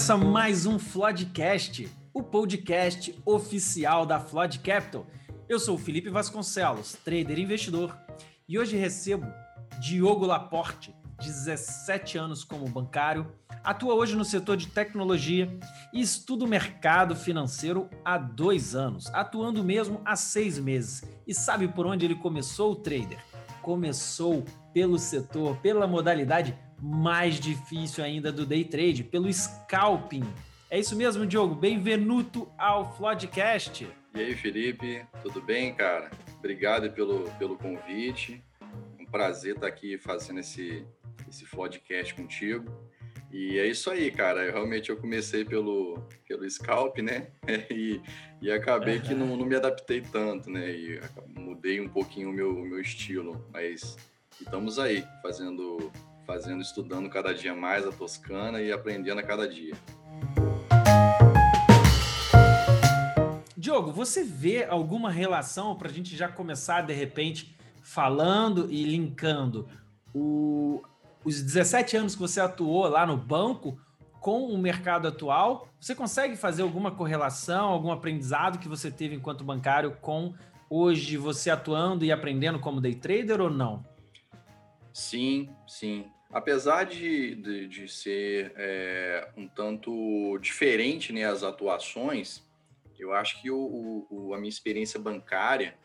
Começa mais um Floodcast, o podcast oficial da Flood Capital. Eu sou o Felipe Vasconcelos, trader e investidor, e hoje recebo Diogo Laporte, 17 anos como bancário, atua hoje no setor de tecnologia e estuda o mercado financeiro há dois anos, atuando mesmo há seis meses. E sabe por onde ele começou o trader? Começou pelo setor, pela modalidade mais difícil ainda do day trade, pelo scalping. É isso mesmo, Diogo. Bem-vindo ao Floodcast. E aí, Felipe, tudo bem, cara? Obrigado pelo, pelo convite. Um prazer estar aqui fazendo esse, esse Floodcast contigo. E é isso aí, cara. Eu, realmente eu comecei pelo, pelo scalp, né? E, e acabei que não, não me adaptei tanto, né? E mudei um pouquinho o meu, o meu estilo. Mas estamos aí, fazendo fazendo, estudando cada dia mais a Toscana e aprendendo a cada dia. Diogo, você vê alguma relação para a gente já começar de repente falando e linkando o, os 17 anos que você atuou lá no banco com o mercado atual? Você consegue fazer alguma correlação, algum aprendizado que você teve enquanto bancário com hoje você atuando e aprendendo como day trader ou não? Sim, sim. Apesar de, de, de ser é, um tanto diferente né, as atuações, eu acho que o, o, a minha experiência bancária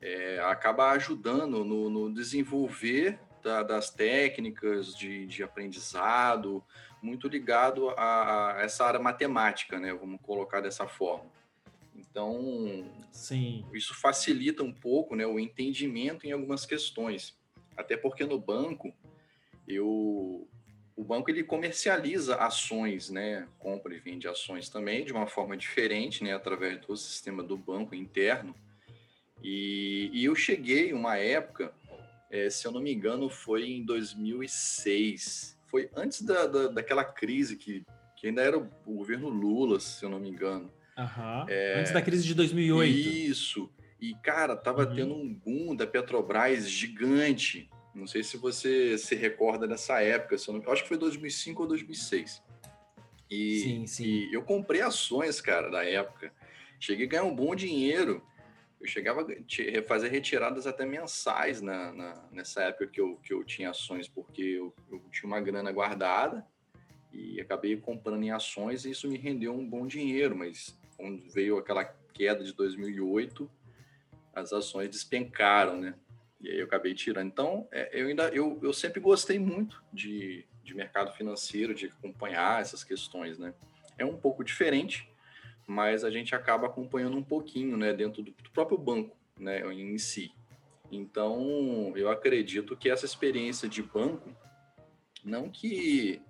é, acaba ajudando no, no desenvolver da, das técnicas de, de, aprendizado, muito ligado a, a, essa área matemática, né? Vamos colocar dessa forma. Então, Sim. isso facilita um pouco né, o entendimento em algumas questões. Até porque no banco, eu o banco ele comercializa ações, né? Compra e vende ações também de uma forma diferente, né? Através do sistema do banco interno. E, e eu cheguei uma época, é, se eu não me engano, foi em 2006. Foi antes da, da daquela crise que, que ainda era o, governo Lula, se eu não me engano. Uhum. É, antes da crise de 2008. Isso. E, cara, tava uhum. tendo um boom da Petrobras gigante. Não sei se você se recorda dessa época, se eu, não, eu acho que foi 2005 ou 2006. E, sim, sim. e eu comprei ações, cara, da época. Cheguei a ganhar um bom dinheiro. Eu chegava a fazer retiradas até mensais na, na, nessa época que eu, que eu tinha ações, porque eu, eu tinha uma grana guardada e acabei comprando em ações e isso me rendeu um bom dinheiro, mas quando veio aquela queda de 2008, as ações despencaram, né? E aí eu acabei tirando. Então, é, eu ainda eu, eu sempre gostei muito de, de mercado financeiro, de acompanhar essas questões, né? É um pouco diferente, mas a gente acaba acompanhando um pouquinho, né, dentro do, do próprio banco, né, em si. Então, eu acredito que essa experiência de banco, não que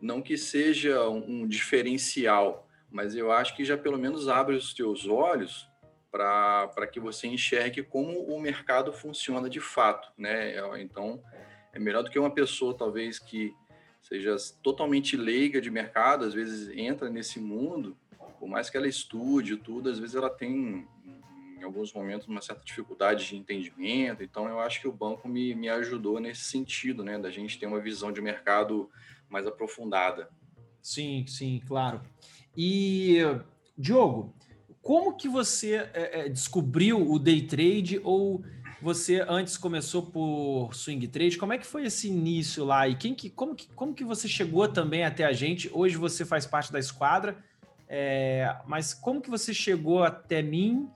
não que seja um diferencial, mas eu acho que já pelo menos abre os teus olhos para que você enxergue como o mercado funciona de fato, né? Então, é melhor do que uma pessoa, talvez, que seja totalmente leiga de mercado, às vezes entra nesse mundo, por mais que ela estude tudo, às vezes ela tem, em alguns momentos, uma certa dificuldade de entendimento. Então, eu acho que o banco me, me ajudou nesse sentido, né? Da gente ter uma visão de mercado mais aprofundada. Sim, sim, claro. E, Diogo, como que você é, é, descobriu o day trade ou você antes começou por swing trade? Como é que foi esse início lá e quem que, como, que, como que você chegou também até a gente? Hoje você faz parte da esquadra, é, mas como que você chegou até mim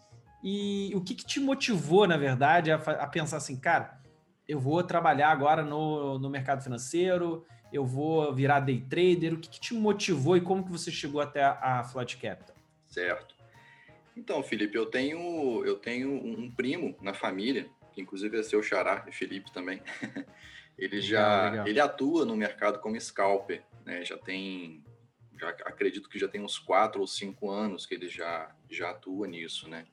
e o que, que te motivou, na verdade, a, a, pensar assim, cara, eu vou trabalhar agora no, no mercado financeiro, eu vou virar day trader. O que, que te motivou e como que você chegou até a, a Flat Capital? Certo. Então, Felipe, eu tenho, eu tenho um primo na família, que inclusive é seu xará, Felipe também. ele já legal. ele atua no mercado como scalper, né? Já tem, já acredito que já tem uns quatro ou cinco anos que ele já já atua nisso, né?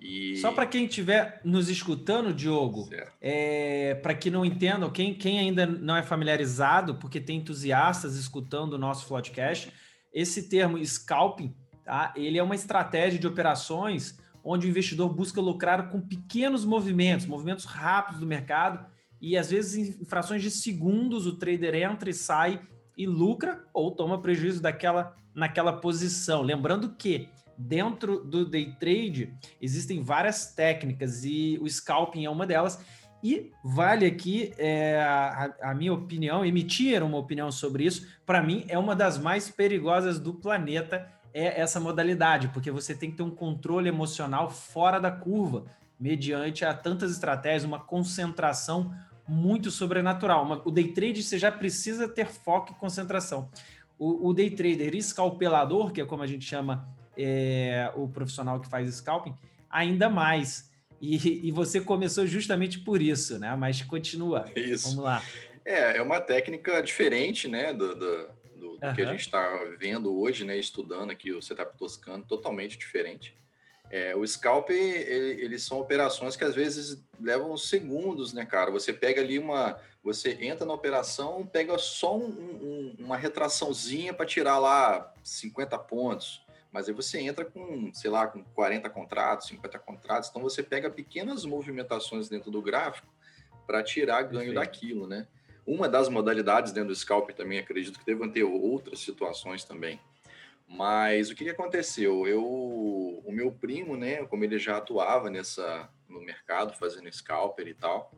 E... Só para quem estiver nos escutando, Diogo, é, para que não entendam, quem, quem ainda não é familiarizado, porque tem entusiastas escutando o nosso podcast, esse termo scalping Tá? Ele é uma estratégia de operações onde o investidor busca lucrar com pequenos movimentos, movimentos rápidos do mercado, e às vezes em frações de segundos o trader entra e sai e lucra ou toma prejuízo daquela naquela posição. Lembrando que dentro do day trade existem várias técnicas e o scalping é uma delas. E vale aqui é, a, a, minha opinião, emitir uma opinião sobre isso. Para mim, é uma das mais perigosas do planeta é essa modalidade, porque você tem que ter um controle emocional fora da curva, mediante a tantas estratégias, uma concentração muito sobrenatural. O day trade você já precisa ter foco e concentração. O, o day trader escalpelador, que é como a gente chama é, o profissional que faz scalping, ainda mais. E, e, você começou justamente por isso, né? Mas continua. Isso. Vamos lá. É, é uma técnica diferente, né? Do, do, do, uhum. que a gente está vendo hoje, né? Estudando aqui o setup toscano, totalmente diferente. É, o scalp, ele, eles são operações que às vezes levam segundos, né, cara? Você pega ali uma. Você entra na operação, pega só um, um, uma retraçãozinha para tirar lá 50 pontos. Mas aí você entra com, sei lá, com 40 contratos, 50 contratos. Então você pega pequenas movimentações dentro do gráfico para tirar ganho Perfeito. daquilo, né? Uma das modalidades dentro do scalp também, acredito que devam ter outras situações também. Mas o que, que aconteceu? Eu, o meu primo, né, como ele já atuava nessa no mercado, fazendo scalper e tal,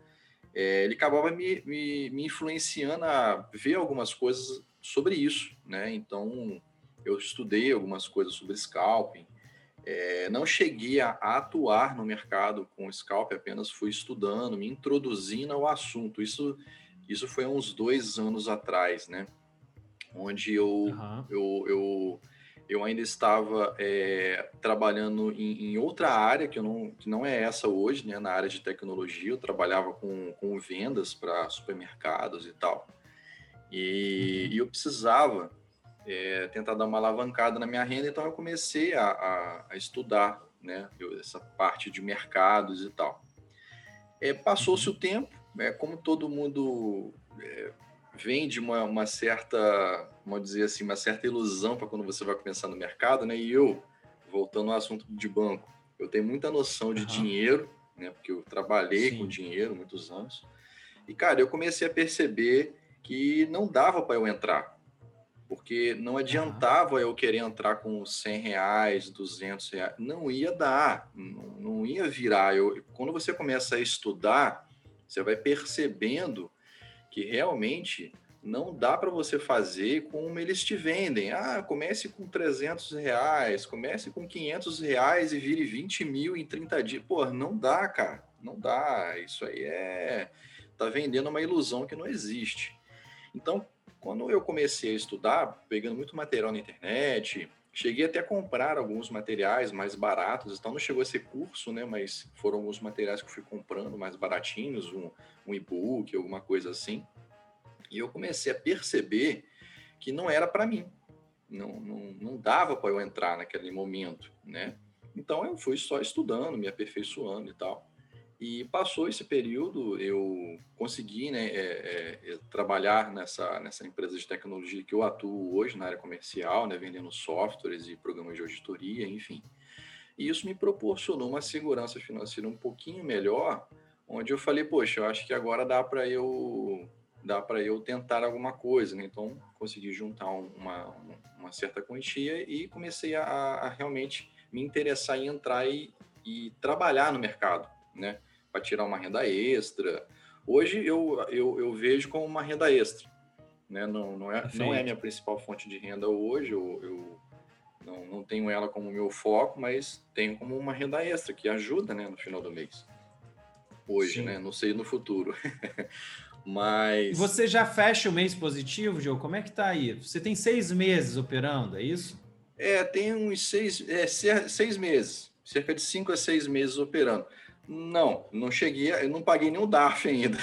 é, ele acabava me, me, me, influenciando a ver algumas coisas sobre isso, né? Então, eu estudei algumas coisas sobre scalping, é, não cheguei a, atuar no mercado com scalp, apenas fui estudando, me introduzindo ao assunto. Isso, isso foi uns dois anos atrás, né? Onde eu, uhum. eu, eu eu ainda estava é, trabalhando em, em, outra área que, eu não, que não é essa hoje, né, na área de tecnologia. Eu trabalhava com, com vendas para supermercados e tal. E, uhum. e eu precisava é, tentar dar uma alavancada na minha renda, então eu comecei a, a, a estudar né, essa parte de mercados e tal. É, Passou-se uhum. o tempo, é, como todo mundo é, vem de uma, uma certa, vamos dizer assim, uma certa ilusão para quando você vai começar no mercado, né? E eu, voltando ao assunto de banco, eu tenho muita noção de uhum. dinheiro, né? Porque eu trabalhei Sim. com dinheiro muitos anos. E, cara, eu comecei a perceber que não dava para eu entrar. Porque não adiantava uhum. eu querer entrar com 100 reais, 200 reais. Não ia dar, não, não ia virar. Eu, quando você começa a estudar, você vai percebendo que realmente não dá para você fazer como eles te vendem. Ah, comece com 300 reais, comece com 500 reais e vire 20 mil em 30 dias. Pô, não dá, cara. Não dá. Isso aí é... Tá vendendo uma ilusão que não existe. Então, quando eu comecei a estudar, pegando muito material na internet, cheguei até a comprar alguns materiais mais baratos, então não chegou a ser curso, né? Mas foram alguns materiais que eu fui comprando mais baratinhos, um, um e-book, alguma coisa assim. E eu comecei a perceber que não era para mim. Não, não, não dava para eu entrar naquele momento, né? Então eu fui só estudando, me aperfeiçoando e tal. E passou esse período, eu consegui né, é, é, é, trabalhar nessa, nessa empresa de tecnologia que eu atuo hoje na área comercial, né, vendendo softwares e programas de auditoria, enfim. E isso me proporcionou uma segurança financeira um pouquinho melhor, onde eu falei, poxa, eu acho que agora dá para eu dá para eu tentar alguma coisa, né? Então consegui juntar uma, uma certa quantia e comecei a, a realmente me interessar em entrar e, e trabalhar no mercado, né? Para tirar uma renda extra. Hoje eu, eu, eu, vejo como uma renda extra, né? Não, não é não é minha principal fonte de renda hoje. Eu, eu não, não tenho ela como meu foco, mas tenho como uma renda extra que ajuda, né? No final do mês hoje, Sim. né? Não sei no futuro. Mas. Você já fecha o mês positivo, Joe? Como é que tá aí? Você tem seis meses operando, é isso? É, tem uns seis, é, seis meses, cerca de cinco a seis meses operando. Não, não cheguei, eu não paguei nenhum DARF ainda.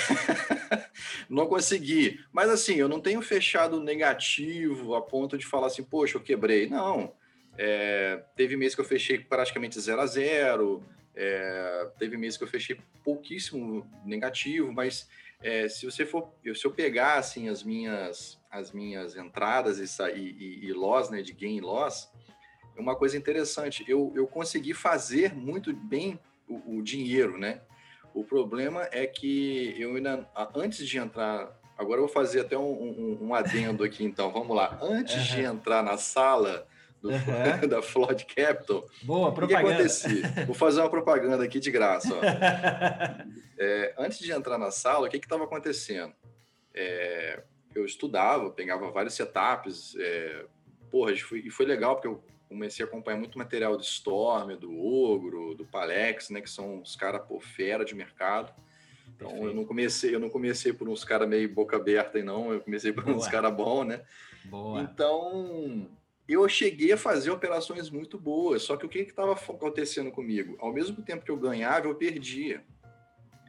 não consegui. Mas assim, eu não tenho fechado negativo a ponto de falar assim, poxa, eu quebrei. Não. É, teve mês que eu fechei praticamente zero a zero. É, teve meses que eu fechei pouquíssimo negativo, mas é, se você for, se eu pegar assim as minhas as minhas entradas e, e, e loss, né, de gain e loss, é uma coisa interessante. Eu, eu consegui fazer muito bem o, o dinheiro, né? O problema é que eu ainda antes de entrar Agora eu vou fazer até um, um, um adendo aqui, então. Vamos lá. Antes uhum. de entrar na sala do, uhum. da Flood Capital, Boa, propaganda. o que acontecia? Vou fazer uma propaganda aqui de graça. é, antes de entrar na sala, o que estava acontecendo? É, eu estudava, pegava vários setups. É, porra, e foi, e foi legal, porque eu comecei a acompanhar muito material do Storm, do Ogro, do Palex, né? Que são os caras, por fera de mercado. Então Perfeito. eu não comecei, eu não comecei por uns caras meio boca aberta e não, eu comecei por Boa. uns caras bons, né? Boa. Então eu cheguei a fazer operações muito boas, só que o que estava acontecendo comigo? Ao mesmo tempo que eu ganhava, eu perdia.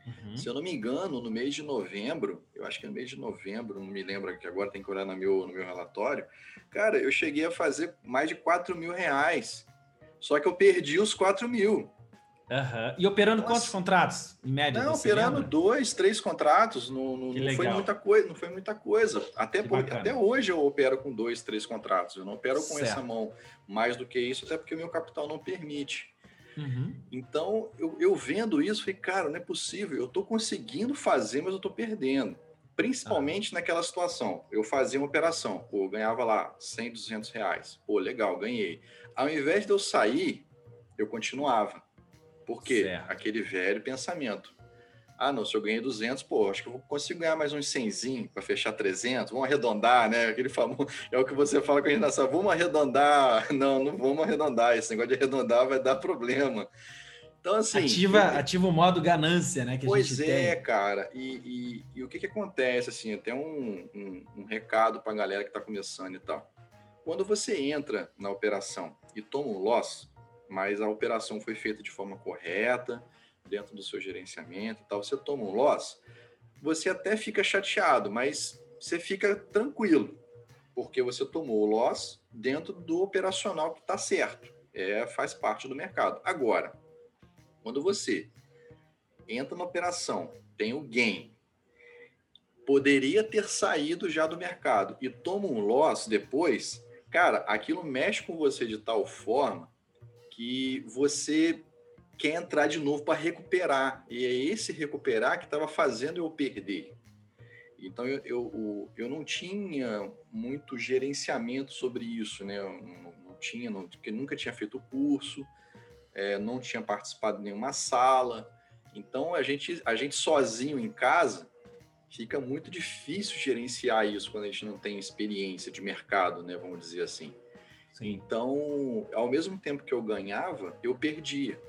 Uhum. Se eu não me engano, no mês de novembro, eu acho que no mês de novembro, não me lembro que agora tem que olhar no meu, no meu relatório, cara, eu cheguei a fazer mais de 4 mil reais. Só que eu perdi os 4 mil. Uhum. E operando Nossa. quantos contratos, em média? Não, operando lembra? dois, três contratos, não, não, não foi muita coisa, não foi muita coisa. Até, por, até hoje eu opero com dois, três contratos. Eu não opero com certo. essa mão mais do que isso, até porque o meu capital não permite. Uhum. Então, eu, eu, vendo isso, falei, cara, não é possível, eu estou conseguindo fazer, mas eu estou perdendo. Principalmente ah. naquela situação. Eu fazia uma operação, pô, eu ganhava lá 100, 200 reais. Pô, legal, ganhei. Ao invés de eu sair, eu continuava. Por quê? Certo. Aquele velho pensamento. Ah, não, se eu ganhei 200, pô, acho que eu consigo ganhar mais uns 100 para fechar 300. Vamos arredondar, né? Aquele famoso. É o que você fala com a gente nessa. Vamos arredondar. Não, não vamos arredondar. Esse negócio de arredondar vai dar problema. Então, assim. Ativa, que... ativa o modo ganância, né? Que pois é, tem. cara. E, e, e, o que, que acontece, assim, até um, um, um recado para a galera que está começando e tal. Quando você entra na operação e toma um loss, mas a operação foi feita de forma correta, dentro do seu gerenciamento e tal, você toma um loss, você até fica chateado, mas você fica tranquilo, porque você tomou o loss dentro do operacional que está certo, é, faz parte do mercado. Agora, quando você entra na operação, tem o gain, poderia ter saído já do mercado e toma um loss depois, cara, aquilo mexe com você de tal forma que você quer entrar de novo para recuperar. E é esse recuperar que estava fazendo eu perder. Então eu, eu, eu não tinha muito gerenciamento sobre isso, né? Eu não, não tinha, não, porque nunca tinha feito o curso, é, não tinha participado de nenhuma sala. Então a gente, a gente sozinho em casa fica muito difícil gerenciar isso quando a gente não tem experiência de mercado, né? Vamos dizer assim. Sim. Então, ao mesmo tempo que eu ganhava, eu perdia.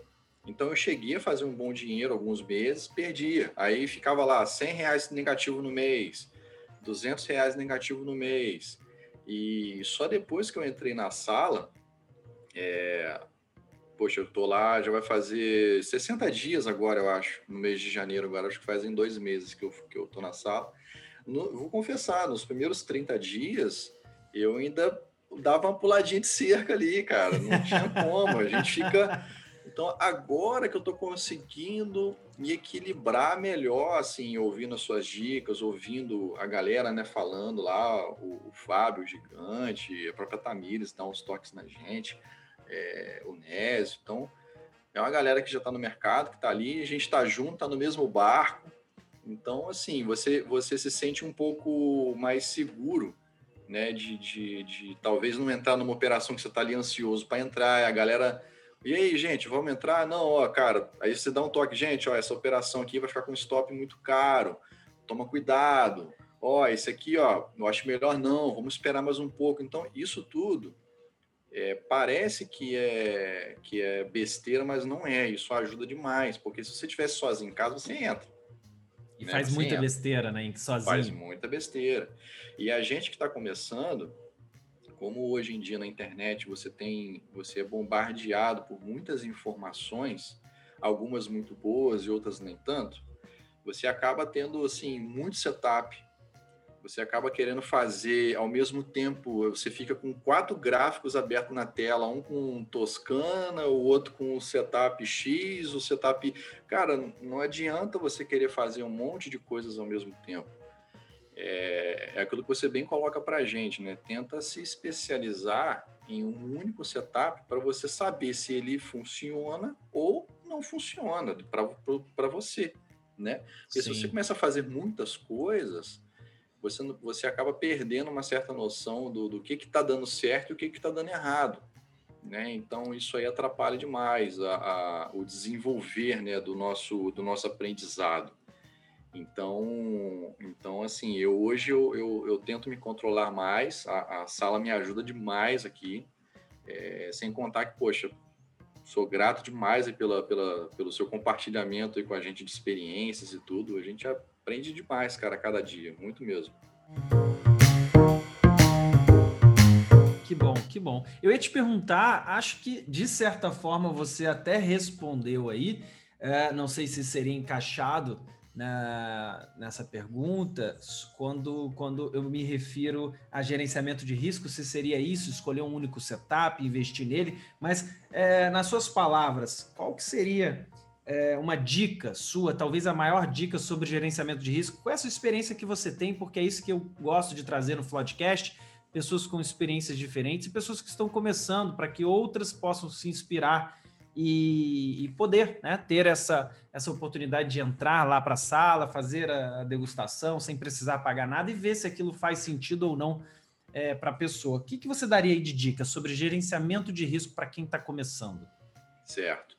Então eu cheguei a fazer um bom dinheiro alguns meses, perdia. Aí ficava lá 100 reais negativo no mês, 200 reais negativo no mês. E só depois que eu entrei na sala, é... poxa, eu tô lá, já vai fazer 60 dias agora, eu acho, no mês de janeiro agora, acho que fazem dois meses que eu, que eu tô na sala. No, vou confessar, nos primeiros 30 dias, eu ainda dava uma puladinha de cerca ali, cara, não tinha como, a gente fica então, agora que eu estou conseguindo me equilibrar melhor, assim, ouvindo as suas dicas, ouvindo a galera, né, falando lá, o, o Fábio, o Gigante, a própria Tamires dá uns toques na gente, é, o Nésio. Então, é uma galera que já está no mercado, que está ali, a gente está junto, está no mesmo barco. Então, assim, você, você se sente um pouco mais seguro, né, de, de, de talvez não entrar numa operação que você está ali ansioso para entrar, a galera e aí, gente, vamos entrar? Não, ó, cara, aí você dá um toque, gente, ó, essa operação aqui vai ficar com stop muito caro, toma cuidado. Ó, esse aqui, ó, eu acho melhor não, vamos esperar mais um pouco. Então, isso tudo é, parece que é, que é besteira, mas não é. Isso ajuda demais, porque se você estivesse sozinho em casa, você entra. E né? faz você muita entra. besteira, né? Sozinho. Faz muita besteira. E a gente que está começando, como hoje em dia na internet você tem, você é bombardeado por muitas informações, algumas muito boas e outras nem tanto, você acaba tendo assim muito setup. Você acaba querendo fazer ao mesmo tempo, você fica com quatro gráficos abertos na tela, um com Toscana, o outro com o setup X, o setup. Cara, não adianta você querer fazer um monte de coisas ao mesmo tempo é, é aquilo que você bem coloca para a gente, né? Tenta se especializar em um único setup para você saber se ele funciona ou não funciona para você, né? Porque Sim. se você começa a fazer muitas coisas, você, você acaba perdendo uma certa noção do, do que está dando certo e o que está dando errado. Né? Então, isso aí atrapalha demais a, a, o desenvolver né, do, nosso, do nosso aprendizado. Então, então assim, eu hoje eu, eu, eu tento me controlar mais, a, a, sala me ajuda demais aqui, é, sem contar que, poxa, sou grato demais pela, pela, pelo seu compartilhamento com a gente de experiências e tudo, a gente aprende demais, cara, cada dia, muito mesmo. Que bom, que bom. Eu ia te perguntar, acho que de certa forma você até respondeu aí, é, não sei se seria encaixado na, nessa pergunta, quando, quando eu me refiro a gerenciamento de risco, se seria isso, escolher um único setup, investir nele, mas é, nas suas palavras, qual que seria é, uma dica sua, talvez a maior dica sobre gerenciamento de risco? Qual é a sua experiência que você tem? Porque é isso que eu gosto de trazer no Floodcast, pessoas com experiências diferentes e pessoas que estão começando, para que outras possam se inspirar e, e poder né, ter essa, essa oportunidade de entrar lá para a sala, fazer a degustação sem precisar pagar nada e ver se aquilo faz sentido ou não é, para a pessoa. O que, que você daria aí de dica sobre gerenciamento de risco para quem está começando? Certo.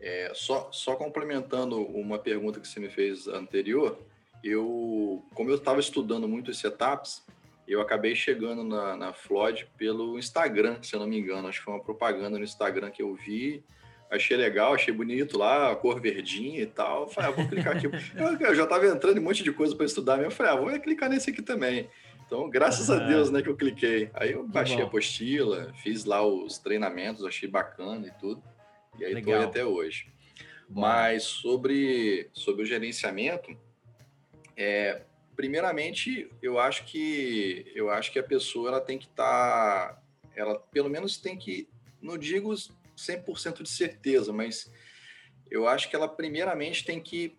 É, só, só complementando uma pergunta que você me fez anterior, eu, como eu estava estudando muito esses etapas, eu acabei chegando na, na Floyd pelo Instagram, se eu não me engano. Acho que foi uma propaganda no Instagram que eu vi. Achei legal, achei bonito lá, a cor verdinha e tal. Falei, ah, vou clicar aqui. eu, eu, já estava entrando em um monte de coisa para estudar, eu falei, ah, vou clicar nesse aqui também. Então, graças a Deus, né, que eu cliquei. Aí eu baixei a apostila, fiz lá os treinamentos, achei bacana e tudo. E aí estou até hoje. Bom. Mas sobre, sobre o gerenciamento, é, primeiramente, eu acho que eu acho que a pessoa ela tem que estar, tá, ela pelo menos tem que, não digo 100% de certeza, mas eu acho que ela primeiramente tem que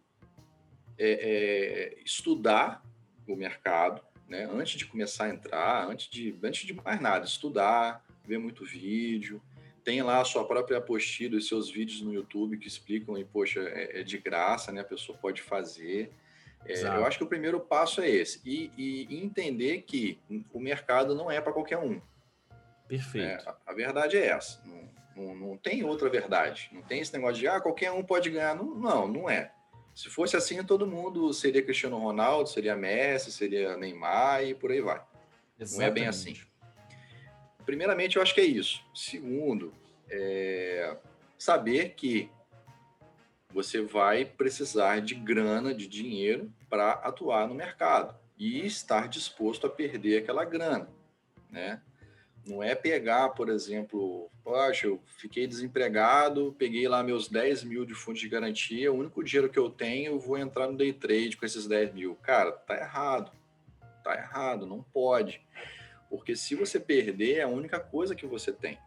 é, é, estudar o mercado, né? Antes de começar a entrar, antes de, antes de mais nada, estudar, ver muito vídeo, tem lá a sua própria apostila, os seus vídeos no YouTube que explicam e, poxa, é, é de graça, né? A pessoa pode fazer. É, eu acho que o primeiro passo é esse. E, e entender que o mercado não é para qualquer um. Perfeito. É, a, a, verdade é essa. Não, não, não, tem outra verdade. Não tem esse negócio de, ah, qualquer um pode ganhar. Não, não, não é. Se fosse assim, todo mundo seria Cristiano Ronaldo, seria Messi, seria Neymar e por aí vai. Exatamente. Não é bem assim primeiramente, eu acho que é isso. Segundo, é saber que você vai precisar de grana, de dinheiro para atuar no mercado e estar disposto a perder aquela grana, né? Não é pegar, por exemplo, poxa, eu fiquei desempregado, peguei lá meus 10 mil de fundo de garantia, o único dinheiro que eu tenho, eu vou entrar no day trade com esses 10 mil. Cara, tá errado. Tá errado, não pode. Porque se você perder, é a única coisa que você tem.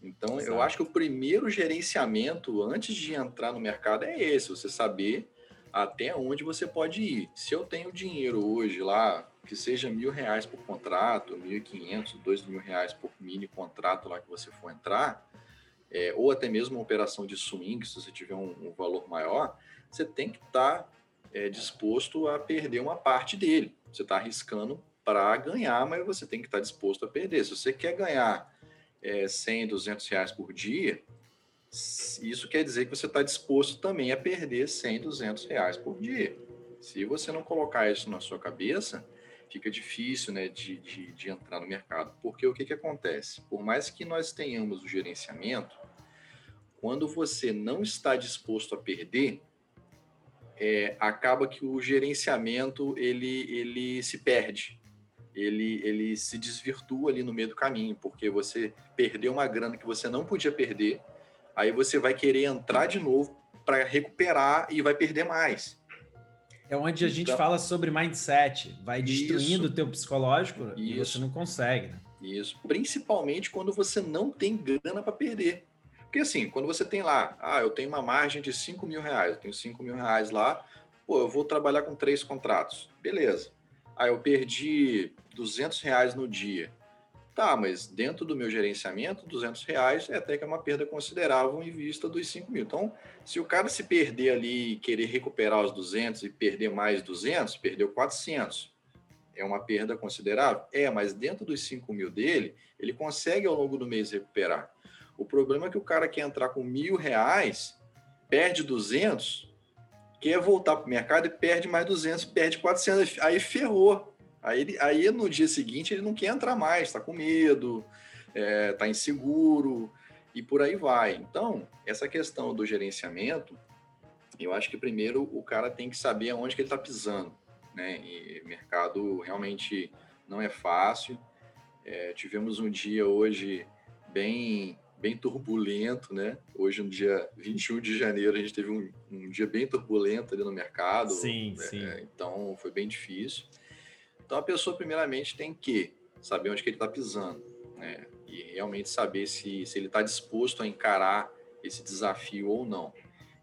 Então, Exato. eu acho que o primeiro gerenciamento antes de entrar no mercado é esse: você saber até onde você pode ir. Se eu tenho dinheiro hoje lá, que seja mil reais por contrato, mil e quinhentos, dois mil reais por mini contrato lá que você for entrar, é, ou até mesmo uma operação de swing, se você tiver um, um valor maior, você tem que estar tá, é, disposto a perder uma parte dele. Você está arriscando para ganhar, mas você tem que estar disposto a perder. Se você quer ganhar é, 100, 200 reais por dia, isso quer dizer que você está disposto também a perder 100, 200 reais por dia. Se você não colocar isso na sua cabeça, fica difícil né, de, de, de entrar no mercado. Porque o que, que acontece? Por mais que nós tenhamos o gerenciamento, quando você não está disposto a perder, é, acaba que o gerenciamento ele, ele se perde ele, ele se desvirtua ali no meio do caminho, porque você perdeu uma grana que você não podia perder, aí você vai querer entrar de novo para recuperar e vai perder mais. É onde a gente então, fala sobre mindset, vai destruindo o teu psicológico isso, e você não consegue. Né? Isso, principalmente quando você não tem grana para perder. Porque assim, quando você tem lá, ah, eu tenho uma margem de 5 mil reais, eu tenho 5 mil reais lá, pô, eu vou trabalhar com três contratos. Beleza. Ah, eu perdi 200 reais no dia. Tá, mas dentro do meu gerenciamento, 200 reais é até que é uma perda considerável em vista dos 5 mil. Então, se o cara se perder ali e querer recuperar os 200 e perder mais 200, perdeu 400. é uma perda considerável? É, mas dentro dos 5 mil dele, ele consegue ao longo do mês recuperar. O problema é que o cara quer entrar com mil reais, perde 200, quer voltar para o mercado e perde mais 200, perde 400, aí ferrou. Aí, ele, aí no dia seguinte ele não quer entrar mais, está com medo, está é, tá inseguro e por aí vai. Então, essa questão do gerenciamento, eu acho que primeiro o cara tem que saber aonde que ele está pisando. Né? E mercado realmente não é fácil. É, tivemos um dia hoje bem bem turbulento, né? Hoje, no dia 21 de janeiro, a gente teve um, um dia bem turbulento ali no mercado. Sim, né? sim. Então, foi bem difícil. Então, a pessoa, primeiramente, tem que saber onde que ele está pisando, né? E realmente saber se, se ele está disposto a encarar esse desafio ou não.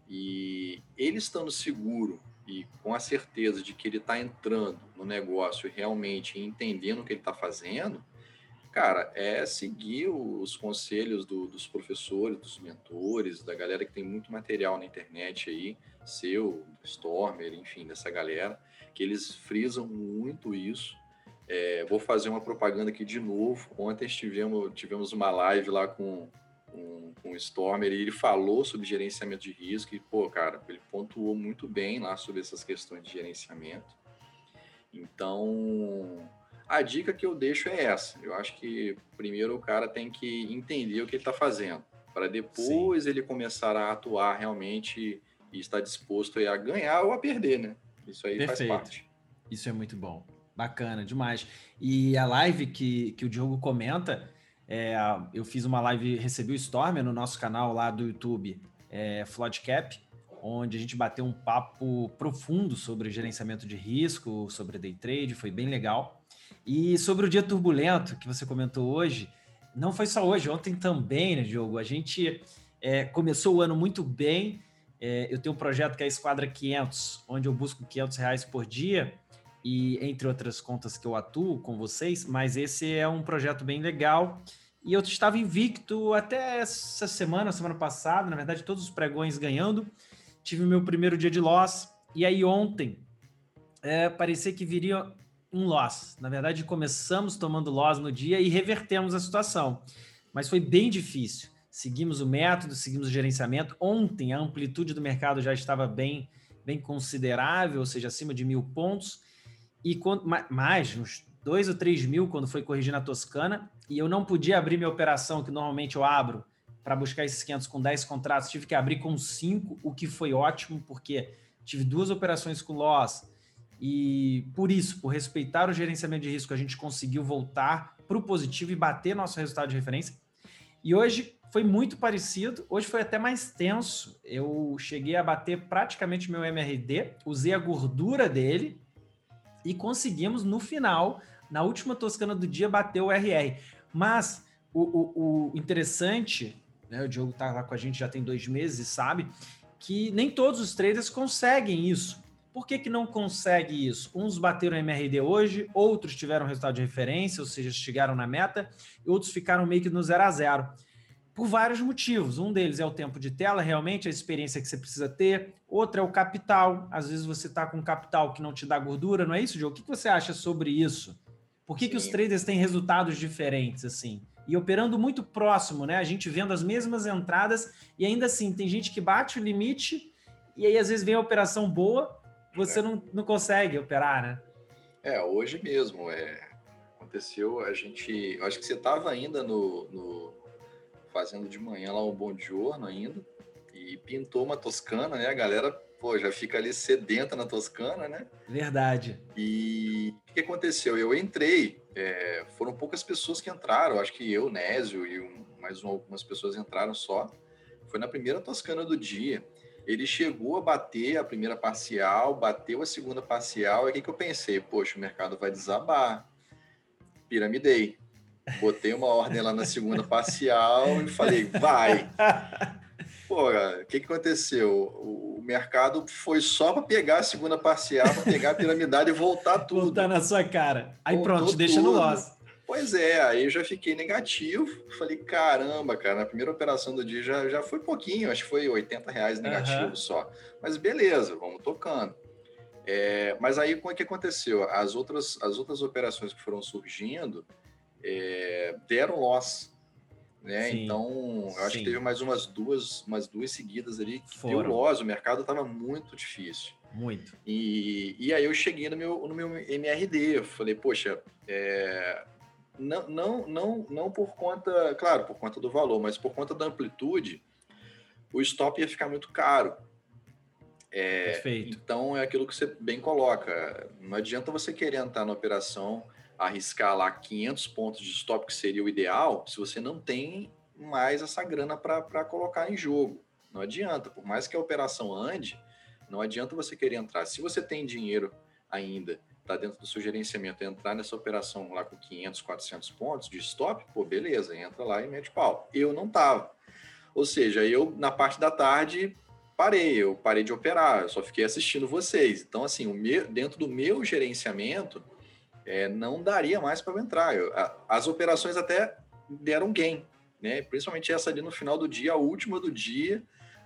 E ele estando seguro e com a certeza de que ele está entrando no negócio realmente entendendo o que ele está fazendo, Cara, é seguir os conselhos do, dos professores, dos mentores, da galera que tem muito material na internet aí, seu, Stormer, enfim, dessa galera, que eles frisam muito isso. É, vou fazer uma propaganda aqui de novo. Ontem tivemos, tivemos uma live lá com, com, com o Stormer e ele falou sobre gerenciamento de risco e, pô, cara, ele pontuou muito bem lá sobre essas questões de gerenciamento. Então, a dica que eu deixo é essa. Eu acho que primeiro o cara tem que entender o que ele está fazendo, para depois Sim. ele começar a atuar realmente e estar disposto a ganhar ou a perder, né? Isso aí Perfeito. faz parte. Isso é muito bom. Bacana, demais. E a live que, que o Diogo comenta, é, eu fiz uma live, recebi o Stormer no nosso canal lá do YouTube, é, Floodcap, onde a gente bateu um papo profundo sobre gerenciamento de risco, sobre day trade, foi bem legal. E sobre o dia turbulento que você comentou hoje, não foi só hoje, ontem também, né, Diogo? A gente é, começou o ano muito bem. É, eu tenho um projeto que é a Esquadra 500, onde eu busco 500 reais por dia e entre outras contas que eu atuo com vocês, mas esse é um projeto bem legal. E eu estava invicto até essa semana, semana passada, na verdade, todos os pregões ganhando. Tive meu primeiro dia de loss, e aí ontem é, parecia que viria um loss. Na verdade, começamos tomando loss no dia e revertemos a situação. Mas foi bem difícil. Seguimos o método, seguimos o gerenciamento. Ontem a amplitude do mercado já estava bem, bem considerável, ou seja, acima de mil pontos. E quando, mais, uns dois ou três mil quando foi corrigir na Toscana. E eu não podia abrir minha operação, que normalmente eu abro, para buscar esses 500 com 10 contratos. Tive que abrir com 5, o que foi ótimo, porque tive duas operações com loss e por isso, por respeitar o gerenciamento de risco, a gente conseguiu voltar para o positivo e bater nosso resultado de referência. E hoje foi muito parecido, hoje foi até mais tenso. Eu cheguei a bater praticamente meu MRD, usei a gordura dele e conseguimos no final, na última toscana do dia, bater o RR. Mas o, o, o interessante, né, o Diogo está lá com a gente já tem dois meses e sabe que nem todos os traders conseguem isso. Por que, que não consegue isso? Uns bateram MRD hoje, outros tiveram resultado de referência, ou seja, chegaram na meta, e outros ficaram meio que no zero a zero. Por vários motivos. Um deles é o tempo de tela, realmente, a experiência que você precisa ter. Outro é o capital. Às vezes você está com capital que não te dá gordura, não é isso, Diogo? O que você acha sobre isso? Por que, que os traders têm resultados diferentes assim? E operando muito próximo, né? A gente vendo as mesmas entradas e ainda assim tem gente que bate o limite e aí às vezes vem a operação boa, você é. não, não consegue operar, né? É, hoje mesmo. É, aconteceu, a gente. Acho que você estava ainda no, no, fazendo de manhã lá um bom giorno ainda. E pintou uma toscana, né? A galera pô, já fica ali sedenta na Toscana, né? Verdade. E o que aconteceu? Eu entrei, é, foram poucas pessoas que entraram, acho que eu, Nésio e um, mais um, algumas pessoas entraram só. Foi na primeira Toscana do dia. Ele chegou a bater a primeira parcial, bateu a segunda parcial, e o que, que eu pensei? Poxa, o mercado vai desabar. Piramidei. Botei uma ordem lá na segunda parcial e falei, vai. Pô, o que, que aconteceu? O mercado foi só para pegar a segunda parcial, para pegar a piramidade e voltar tudo. Voltar na sua cara. Aí Voltou pronto, deixa no loss. Pois é, aí eu já fiquei negativo. Falei, caramba, cara, na primeira operação do dia já, já foi pouquinho, acho que foi 80 reais negativo uhum. só. Mas beleza, vamos tocando. É, mas aí, como é que aconteceu? As outras, as outras operações que foram surgindo é, deram loss. Né? Sim, então, eu acho que teve mais umas duas, umas duas seguidas ali que foram. deu loss. O mercado estava muito difícil. Muito. E, e aí eu cheguei no meu, no meu MRD. Eu falei, poxa, é, não, não, não, não por conta, claro, por conta do valor, mas por conta da amplitude, o stop ia ficar muito caro. É, Perfeito. Então é aquilo que você bem coloca. Não adianta você querer entrar na operação, arriscar lá 500 pontos de stop, que seria o ideal, se você não tem mais essa grana para colocar em jogo. Não adianta, por mais que a operação ande, não adianta você querer entrar. Se você tem dinheiro ainda, está dentro do seu gerenciamento, entrar nessa operação lá com 500, 400 pontos de stop, pô, beleza, entra lá e mete pau. Eu não tava. Ou seja, eu na parte da tarde parei, eu parei de operar, eu só fiquei assistindo vocês. Então, assim, o meu, dentro do meu gerenciamento, é, não daria mais para entrar. Eu, a, as operações até deram gain, né? Principalmente essa ali no final do dia, a última do dia,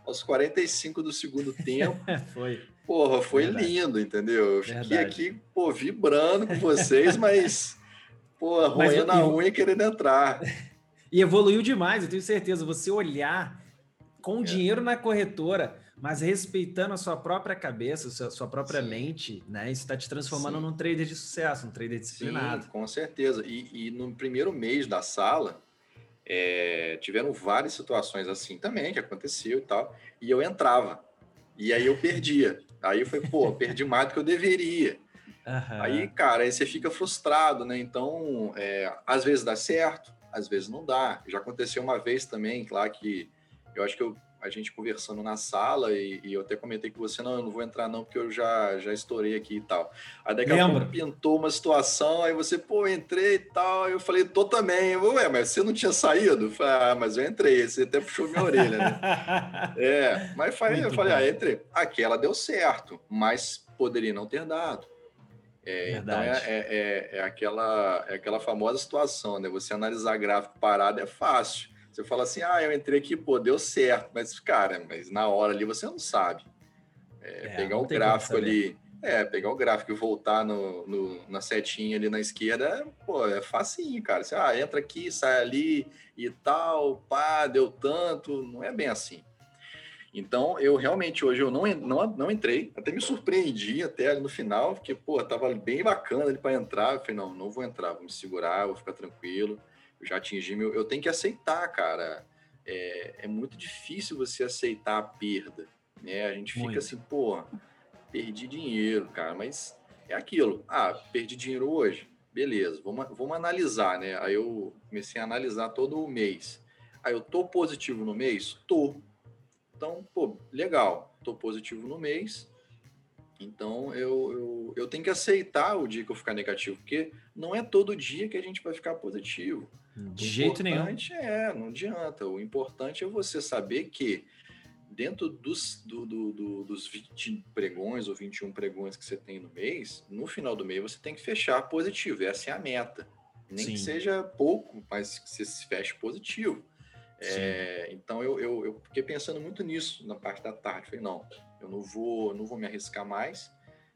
aos 45 do segundo tempo. foi. Porra, foi Verdade. lindo, entendeu? Eu fiquei Verdade. aqui, pô, vibrando com vocês, mas, pô, roendo a unha querendo entrar. E evoluiu demais, eu tenho certeza. Você olhar com é. dinheiro na corretora mas respeitando a sua própria cabeça, a sua própria Sim. mente, né? Isso está te transformando Sim. num trader de sucesso, um trader disciplinado. Sim, com certeza. E, e no primeiro mês da sala, é, tiveram várias situações assim também que aconteceu e tal, e eu entrava. E aí eu perdia. Aí eu falei, pô, perdi mais do que eu deveria. Uhum. Aí, cara, aí você fica frustrado, né? Então, é, às vezes dá certo, às vezes não dá. Já aconteceu uma vez também, claro que eu acho que eu a gente conversando na sala e, e, eu até comentei com você, não, eu não vou entrar não, porque eu já, já estourei aqui e tal. Aí daqui a pouco pintou uma situação, aí você, pô, entrei e tal, eu falei, tô também. Eu, Ué, mas você não tinha saído? Eu falei, ah, mas eu entrei, você até puxou minha orelha, né? é, mas falei, eu falei, bom. ah, entrei. Aquela deu certo, mas poderia não ter dado. É, então é, é, é, é, aquela, é aquela famosa situação, né? Você analisar gráfico parado é fácil. Você fala assim, ah, eu entrei aqui, pô, deu certo, mas, cara, mas na hora ali você não sabe. É, é, pegar o gráfico ali, é, pegar o gráfico e voltar no, no, na setinha ali na esquerda, pô, é facinho, cara. Você, ah, entra aqui, sai ali e tal, pá, deu tanto, não é bem assim. Então, eu realmente hoje eu não, não, não entrei, até me surpreendi até ali no final, porque, pô, tava bem bacana ali para entrar. Eu falei, não, não vou entrar, vou me segurar, vou ficar tranquilo eu já atingi meu. Eu tenho que aceitar, cara. É, é muito difícil você aceitar a perda. Né? A gente fica muito. assim, pô, perdi dinheiro, cara, mas é aquilo. Ah, perdi dinheiro hoje. Beleza, vamos, vamos analisar, né? Aí eu comecei a analisar todo o mês. Aí eu tô positivo no mês? Tô. Então, pô, legal. Tô positivo no mês. Então eu, eu, eu tenho que aceitar o dia que eu ficar negativo, porque não é todo dia que a gente vai ficar positivo. De jeito nenhum. É, não adianta. O importante é você saber que dentro dos, do, do, do, dos 20 pregões ou 21 pregões que você tem no mês, no final do mês você tem que fechar positivo. Essa é a meta. Nem Sim. que seja pouco, mas que você se feche positivo. É, então eu, eu, eu, fiquei pensando muito nisso na parte da tarde. Falei, não, eu não vou, não vou me arriscar mais.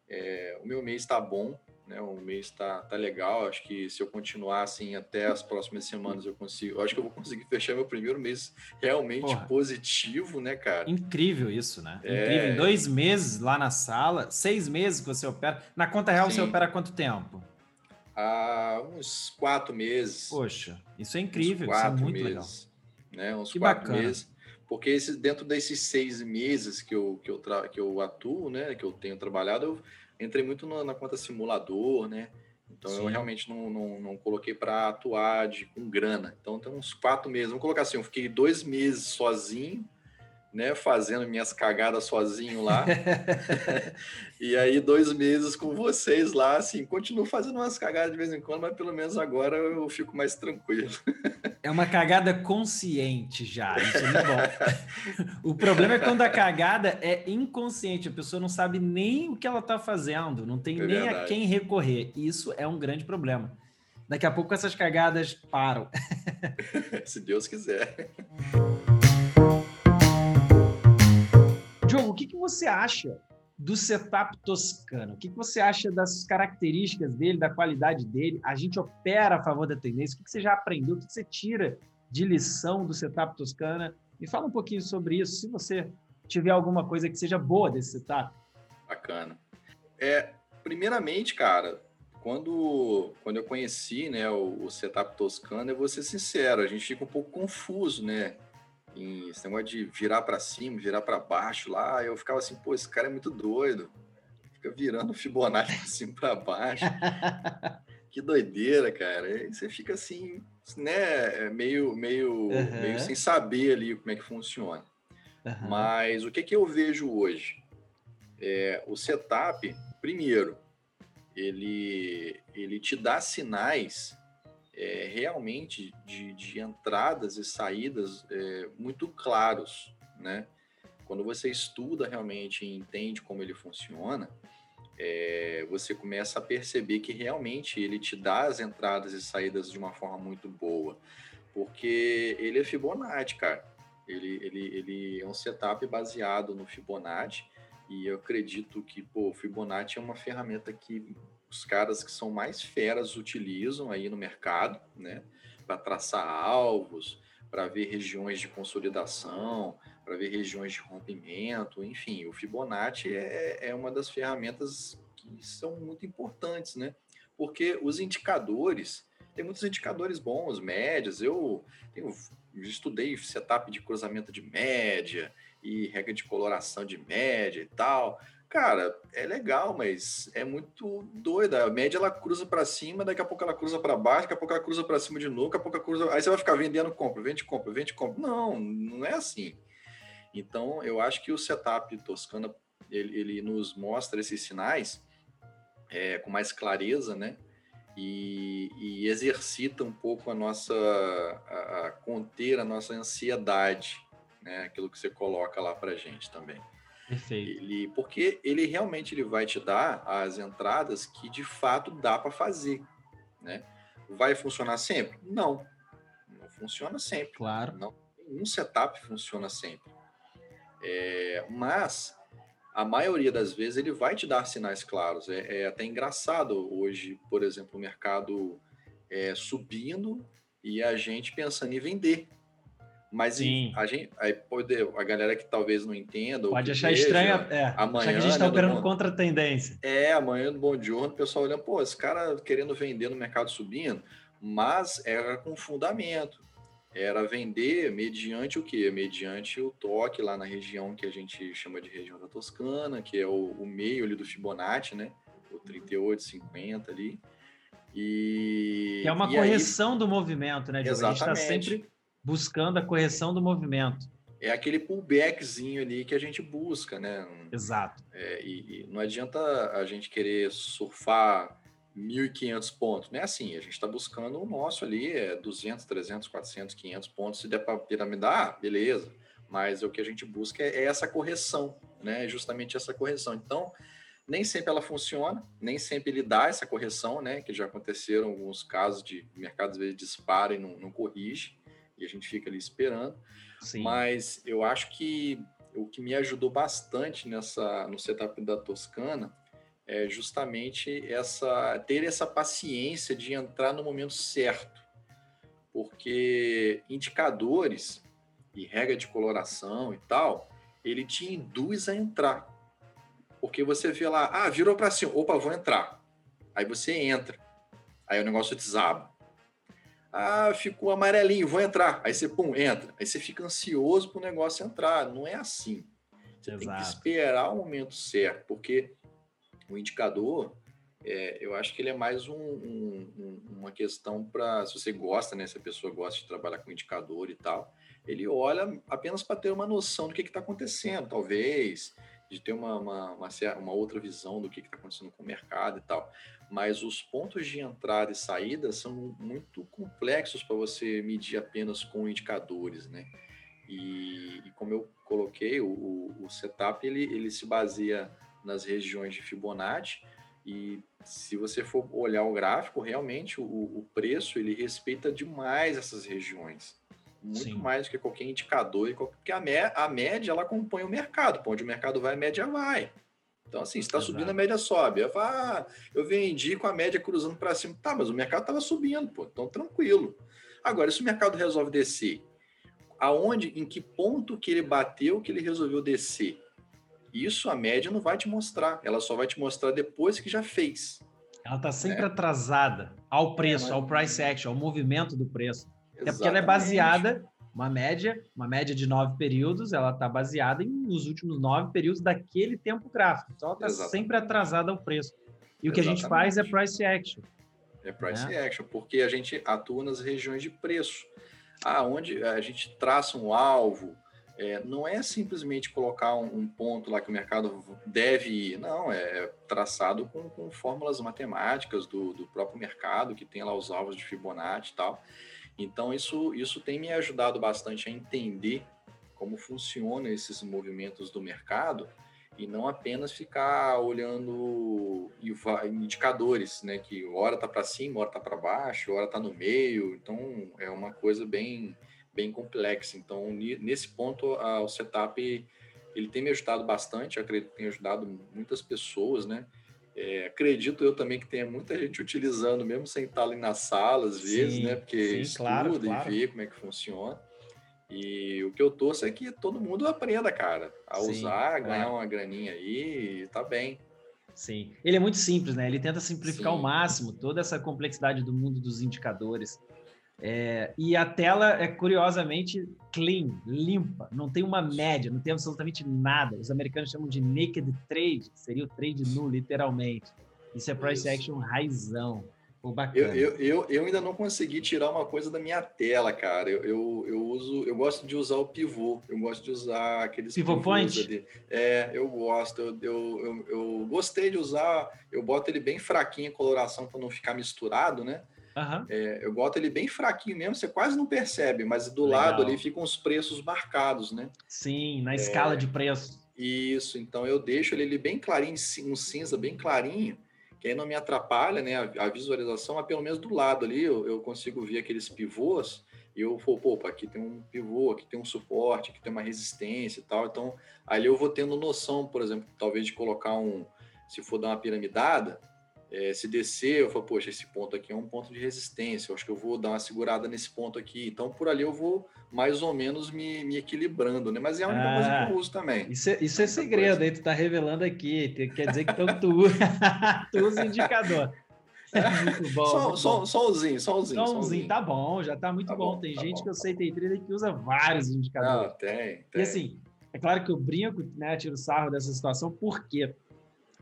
É, o meu mês está bom, né? O mês está tá legal. Acho que se eu continuar assim até as próximas semanas eu consigo. Eu acho que eu vou conseguir fechar meu primeiro mês realmente Porra. positivo, né, cara? Incrível isso, né? É... Incrível. Em dois meses lá na sala, seis meses que você opera. Na conta real Sim. você opera quanto tempo? Há uns quatro meses. Poxa, isso é incrível. Uns quatro isso é muito meses, legal. Né? Uns que quatro bacana. meses. Porque esse, dentro desses seis meses que eu, que, eu tra... que eu atuo, né, que eu tenho trabalhado, eu entrei muito na, na conta simulador, né? Então Sim. eu realmente não, não, não coloquei para atuar de, com grana. Então tem uns quatro meses. Vamos colocar assim, eu fiquei dois meses sozinho né, fazendo minhas cagadas sozinho lá. e aí, dois meses com vocês lá, assim, continuo fazendo umas cagadas de vez em quando, mas pelo menos agora eu fico mais tranquilo. é uma cagada consciente já, isso é muito bom. o problema é quando a cagada é inconsciente, a pessoa não sabe nem o que ela está fazendo, não tem é nem verdade. a quem recorrer. Isso é um grande problema. Daqui a pouco essas cagadas param. Se Deus quiser. Diogo, o que, que você acha do setup toscano. O que, que você acha das características dele, da qualidade dele? A gente opera a favor da tendência? O que, que você já aprendeu? O que, que você tira de lição do setup toscana? Me fala um pouquinho sobre isso, se você tiver alguma coisa que seja boa desse setup. Bacana. É, primeiramente, cara, quando, quando eu conheci né, o, o setup toscano, eu vou ser sincero, a gente fica um pouco confuso, né? Em esse negócio de virar para cima, virar para baixo lá, eu ficava assim, pô, esse cara é muito doido. Fica virando Fibonacci para cima para baixo. que doideira, cara. Aí você fica assim, né, meio, meio, uhum. meio sem saber ali como é que funciona. Uhum. Mas o que, que eu vejo hoje? É, o setup, primeiro, ele, ele te dá sinais é, realmente de, de, entradas e saídas é, muito claros, né? Quando você estuda realmente e entende como ele funciona, é, você começa a perceber que realmente ele te dá as entradas e saídas de uma forma muito boa, porque ele é Fibonacci, cara. Ele, ele, ele é um setup baseado no Fibonacci e eu acredito que o Fibonacci é uma ferramenta que os caras que são mais feras utilizam aí no mercado, né? Para traçar alvos, para ver regiões de consolidação, para ver regiões de rompimento, enfim, o Fibonacci é, é uma das ferramentas que são muito importantes, né? Porque os indicadores, tem muitos indicadores bons, médias, eu, eu estudei setup de cruzamento de média, e regra de coloração de média e tal. Cara, é legal, mas é muito doida. A média ela cruza para cima, daqui a pouco ela cruza para baixo, daqui a pouco ela cruza para cima de novo, daqui a pouco ela cruza. Aí você vai ficar vendendo, compra, vende, compra, vende, compra. Não, não é assim. Então, eu acho que o setup Toscana ele, ele nos mostra esses sinais é, com mais clareza, né? E, e, exercita um pouco a nossa a, a conter a nossa ansiedade né? Aquilo que você coloca lá para gente também. Perfeito. Ele, porque ele realmente ele vai te dar as entradas que de fato dá para fazer, né? Vai funcionar sempre? Não, não funciona sempre. Claro. Não, um setup funciona sempre. É, mas a maioria das vezes ele vai te dar sinais claros. É, é até engraçado hoje, por exemplo, o mercado é, subindo e a gente pensando em vender. Mas Sim. a gente, aí pode, a galera que talvez não entenda. Pode achar veja, estranho, é, amanhã, achar que a gente está né, operando contra a tendência. É, amanhã do Bom Dia, o pessoal olhando, pô, esse cara querendo vender no mercado subindo, mas era com fundamento. Era vender mediante o quê? Mediante o toque lá na região que a gente chama de região da Toscana, que é o, o meio ali do Fibonacci, né? O 38, 50 ali. E. Que é uma correção aí... do movimento, né? Exatamente. A gente está sempre buscando a correção do movimento. É aquele pullbackzinho ali que a gente busca, né? Exato. É, e, e, não adianta a gente querer surfar 1.500 pontos, não é assim. A gente está buscando o nosso ali, é 200, 300, 400, 500 pontos. Se der para piramidar, beleza. Mas o que a gente busca é, é essa correção, né? Justamente essa correção. Então, nem sempre ela funciona, nem sempre ele dá essa correção, né? Que já aconteceram alguns casos de mercado às vezes dispara e não, não corrige e a gente fica ali esperando. Sim. Mas eu acho que o que me ajudou bastante nessa no setup da Toscana é justamente essa ter essa paciência de entrar no momento certo. Porque indicadores e regra de coloração e tal, ele te induz a entrar. Porque você vê lá, ah, virou para cima, opa, vou entrar. Aí você entra. Aí o negócio desaba. Ah, ficou amarelinho, vou entrar. Aí você, pum, entra. Aí você fica ansioso para o negócio entrar. Não é assim. Você Exato. tem que esperar o momento certo, porque o indicador, é, eu acho que ele é mais um, um, uma questão para, se você gosta, né? Se a pessoa gosta de trabalhar com indicador e tal, ele olha apenas para ter uma noção do que está acontecendo, talvez, de ter uma, uma, uma, uma outra visão do que está acontecendo com o mercado e tal mas os pontos de entrada e saída são muito complexos para você medir apenas com indicadores, né? E, e como eu coloquei, o, o, setup ele, ele se baseia nas regiões de Fibonacci e se você for olhar o gráfico, realmente o, o preço ele respeita demais essas regiões, muito Sim. mais do que qualquer indicador, porque a, a média ela acompanha o mercado, para onde o mercado vai, a média vai. Então, assim, se está subindo, a média sobe. Eu, falo, ah, eu vendi com a média cruzando para cima. Tá, mas o mercado estava subindo, pô, então tranquilo. Agora, se o mercado resolve descer, aonde, em que ponto que ele bateu que ele resolveu descer? Isso a média não vai te mostrar, ela só vai te mostrar depois que já fez. Ela está sempre é. atrasada ao preço, é, mas... ao price action, ao movimento do preço. Exatamente. Até porque ela é baseada, uma média, uma média de nove períodos, ela está baseada em, nos últimos nove períodos daquele tempo gráfico. Então ela está sempre atrasada ao preço. E o que a gente faz é price action. É price né? action, porque a gente atua nas regiões de preço. Aonde a gente traça um alvo, é, não é simplesmente colocar um, um, ponto lá que o mercado deve ir, não, é traçado com, com fórmulas matemáticas do, do, próprio mercado, que tem lá os alvos de Fibonacci e tal. Então, isso, isso tem me ajudado bastante a entender como funcionam esses movimentos do mercado e não apenas ficar olhando indicadores, né? Que hora está para cima, hora está para baixo, hora está no meio. Então, é uma coisa bem bem complexa. Então, nesse ponto, a, o setup ele tem me ajudado bastante, acredito que tem ajudado muitas pessoas, né? É, acredito eu também que tenha muita gente utilizando, mesmo sem estar ali na sala, às vezes, sim, né? Porque sim, estuda claro, claro. e vê como é que funciona. E o que eu torço é que todo mundo aprenda, cara, a sim, usar, ganhar uma graninha aí tá bem. Sim. Ele é muito simples, né? Ele tenta simplificar ao máximo toda essa complexidade do mundo dos indicadores. É, e a tela é curiosamente clean, limpa, não tem uma média, não tem absolutamente nada. Os americanos chamam de naked trade, seria o trade nu, literalmente. Isso é price Isso. action raizão. Pô, eu, eu, eu, eu, ainda não consegui tirar uma coisa da minha tela, cara. Eu, eu, eu, uso, eu gosto de usar o pivô, eu gosto de usar aqueles pivô point. Ali. É, eu gosto. Eu, eu, eu, eu gostei de usar. Eu boto ele bem fraquinho a coloração para não ficar misturado, né? Uhum. É, eu boto ele bem fraquinho mesmo, você quase não percebe, mas do Legal. lado ali ficam os preços marcados, né? Sim, na é, escala de preço. Isso, então eu deixo ele bem clarinho, um cinza bem clarinho, que aí não me atrapalha né, a, a visualização, mas pelo menos do lado ali eu, eu consigo ver aqueles pivôs e eu vou, pô, aqui tem um pivô, aqui tem um suporte, aqui tem uma resistência e tal. Então, ali eu vou tendo noção, por exemplo, talvez de colocar um, se for dar uma piramidada, é, se descer, eu falo, poxa, esse ponto aqui é um ponto de resistência, eu acho que eu vou dar uma segurada nesse ponto aqui. Então, por ali eu vou mais ou menos me, me equilibrando, né? Mas é a única ah, coisa que eu ah, uso também. Isso é, isso é segredo, aí tu tá revelando aqui. Quer dizer que então tu, tu usa indicador. É muito bom. Só, só, só umzinho, só umzinho. Só umzinho, tá bom, já tá muito tá bom. bom. Tem tá gente bom, que eu sei, tem trader que usa vários indicadores. Não, tem, tem. E assim, é claro que eu brinco, né, tiro sarro dessa situação, porque quê?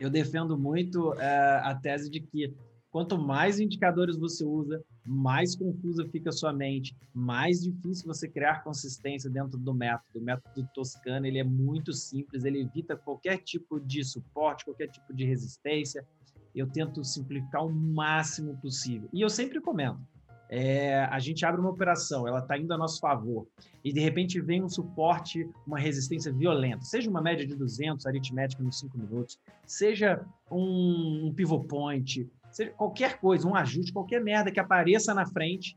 Eu defendo muito é, a tese de que quanto mais indicadores você usa, mais confusa fica a sua mente, mais difícil você criar consistência dentro do método. O método Toscana ele é muito simples, ele evita qualquer tipo de suporte, qualquer tipo de resistência. Eu tento simplificar o máximo possível. E eu sempre comento, é, a gente abre uma operação, ela está indo a nosso favor, e de repente vem um suporte, uma resistência violenta, seja uma média de 200 aritmética nos 5 minutos, seja um, um pivot point, seja qualquer coisa, um ajuste, qualquer merda que apareça na frente,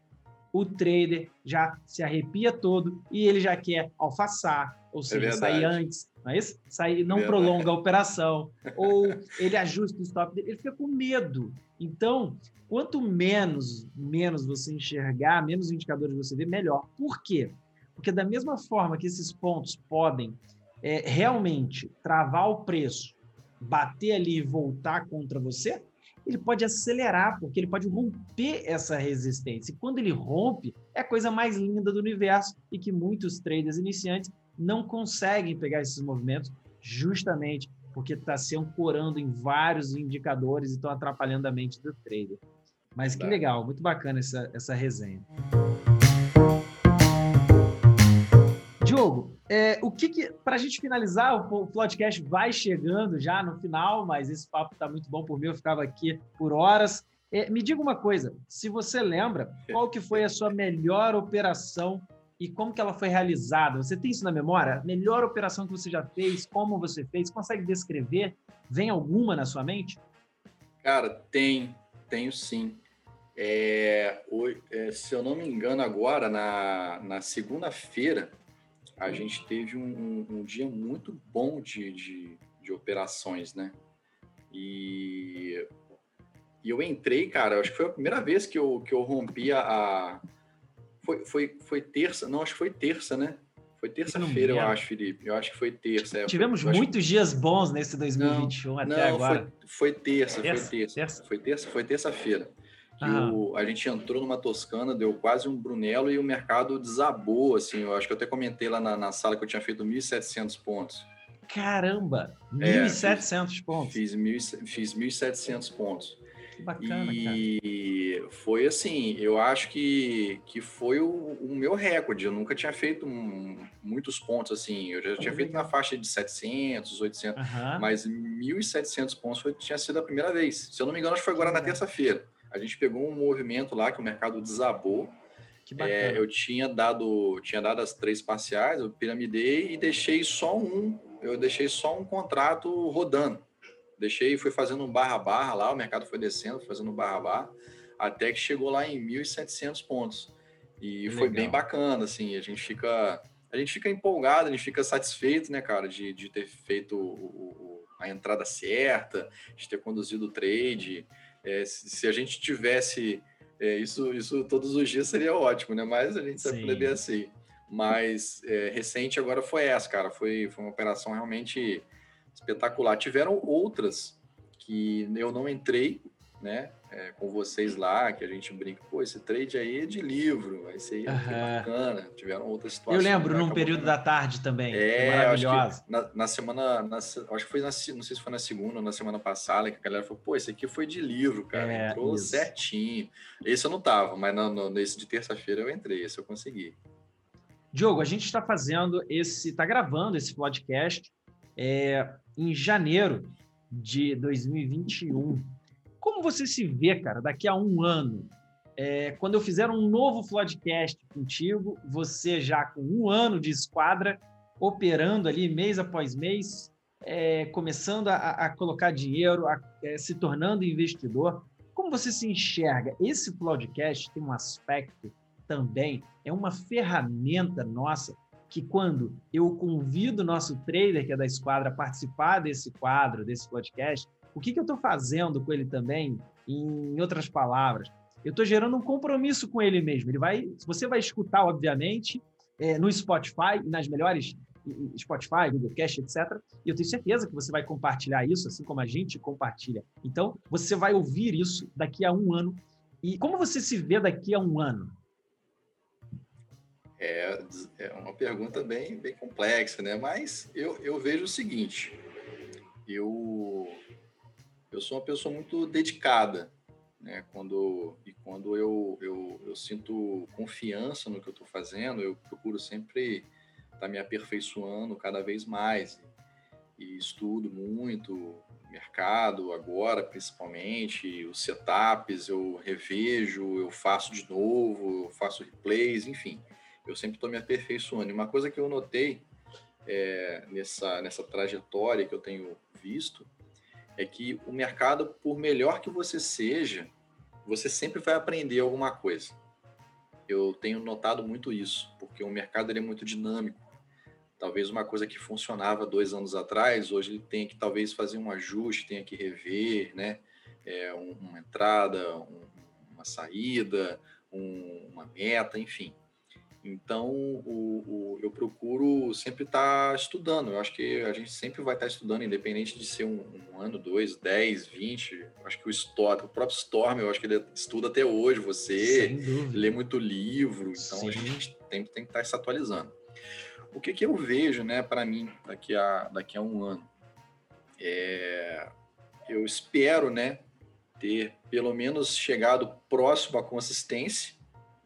o trader já se arrepia todo e ele já quer alfaçar, ou é seja, é sair antes, não é isso? Sair, não prolonga a operação, ou ele ajusta o stop dele, ele fica com medo. Então, quanto menos menos você enxergar, menos indicadores você vê, melhor. Por quê? Porque da mesma forma que esses pontos podem é, realmente travar o preço, bater ali e voltar contra você, ele pode acelerar, porque ele pode romper essa resistência. E quando ele rompe, é a coisa mais linda do universo e que muitos traders iniciantes não conseguem pegar esses movimentos justamente porque está se ancorando em vários indicadores e estão atrapalhando a mente do trader. Mas que legal, muito bacana essa, essa resenha. Diogo, é, o que, que para a gente finalizar, o, o podcast vai chegando já no final, mas esse papo está muito bom por mim, eu ficava aqui por horas. É, me diga uma coisa, se você lembra, qual que foi a sua melhor operação e como que ela foi realizada? Você tem isso na memória? Melhor operação que você já fez, como você fez? Consegue descrever? Vem alguma na sua mente? Cara, tem, tenho sim. É, é, se eu não me engano, agora, na, na segunda-feira, a gente teve um, um, dia muito bom de, de, de operações, né? E, e eu entrei, cara, acho que foi a primeira vez que eu, que eu rompi a foi, foi, foi terça, não, acho que foi terça, né? Foi terça-feira, eu acho, Felipe. Eu acho que foi terça. É, Tivemos foi, muitos dias bons nesse 2021 não, até não, agora. Foi, foi terça, terça, foi terça, terça. Foi terça, foi terça-feira. O, a gente entrou numa Toscana, deu quase um Brunello e o mercado desabou, assim. Eu acho que eu até comentei lá na, na sala que eu tinha feito 1.700 pontos. Caramba! 1.700 é, pontos. Fiz, fiz 1.700 pontos. Que bacana, e cara. foi assim, eu acho que, que foi o, o meu recorde. Eu nunca tinha feito um, muitos pontos assim. Eu já tinha feito na faixa de 700, 800, uhum. mas 1.700 pontos foi, tinha sido a primeira vez. Se eu não me engano, acho que foi agora na terça-feira. A gente pegou um movimento lá que o mercado desabou. É, eu tinha dado, tinha dado as três parciais, eu piramidei e deixei só um, eu deixei só um contrato rodando deixei, fui fazendo um barra barra lá, o mercado foi descendo, fazendo um barra barra, até que chegou lá em 1.700 pontos. E foi bem bacana, assim, a gente fica a gente fica empolgado, a gente fica satisfeito, né, cara, de, de ter feito o, o, a entrada certa, de ter conduzido o trade. É, se, se, a gente tivesse é, isso, isso todos os dias seria ótimo, né? Mas a gente sempre deve assim. Mas é, recente agora foi essa, cara. Foi, foi uma operação realmente espetacular. Tiveram outras que eu não entrei, né? É, com vocês lá, que a gente brinca, pô, esse trade aí é de livro, vai ser uhum. bacana. Tiveram outras situações. Eu lembro num período da tarde também. É, maravilhosa. Na, na, semana, na, acho que foi na, não sei se foi na segunda ou na semana passada, que a galera falou, pô, esse aqui foi de livro, cara. É, Entrou isso. certinho. Esse eu não tava, mas no, no, nesse de terça-feira eu entrei, esse eu consegui. Diogo, a gente está fazendo esse, está gravando esse podcast é, em janeiro de 2021. Como você se vê, cara, daqui a um ano? É, quando eu fizer um novo Floodcast contigo, você já com um ano de esquadra, operando ali mês após mês, é, começando a, a, colocar dinheiro, a, é, se tornando investidor. Como você se enxerga? Esse podcast tem um aspecto também, é uma ferramenta nossa que quando eu convido o nosso trader, que é da esquadra, a participar desse quadro, desse podcast, o que, que eu estou fazendo com ele também, em outras palavras? Eu estou gerando um compromisso com ele mesmo. Ele vai, você vai escutar, obviamente, é, no Spotify, nas melhores Spotify, Google Cast, etc. E eu tenho certeza que você vai compartilhar isso, assim como a gente compartilha. Então, você vai ouvir isso daqui a um ano. E como você se vê daqui a um ano? É, é uma pergunta bem, bem complexa, né? Mas eu, eu vejo o seguinte: eu, eu sou uma pessoa muito dedicada, né? Quando, e quando eu, eu, eu sinto confiança no que eu estou fazendo, eu procuro sempre estar tá me aperfeiçoando cada vez mais. E estudo muito mercado agora, principalmente, os setups, eu revejo, eu faço de novo, eu faço replays, enfim eu sempre estou me aperfeiçoando. E uma coisa que eu notei é, nessa, nessa trajetória que eu tenho visto é que o mercado, por melhor que você seja, você sempre vai aprender alguma coisa. Eu tenho notado muito isso, porque o mercado é muito dinâmico. Talvez uma coisa que funcionava dois anos atrás, hoje ele tem que talvez fazer um ajuste, tenha que rever, né? É, uma entrada, um, uma saída, um, uma meta, enfim. Então, o, o, eu procuro sempre estar tá estudando. Eu acho que a gente sempre vai estar tá estudando, independente de ser um, um ano, dois, dez, vinte. Eu acho que o Storm, o próprio Storm, eu acho que ele estuda até hoje. Você lê muito livro, então Sim. a gente tem, tem que estar tá se atualizando. O que, que eu vejo, né, para mim, daqui a, daqui a um ano? É, eu espero, né, ter pelo menos chegado próximo à consistência,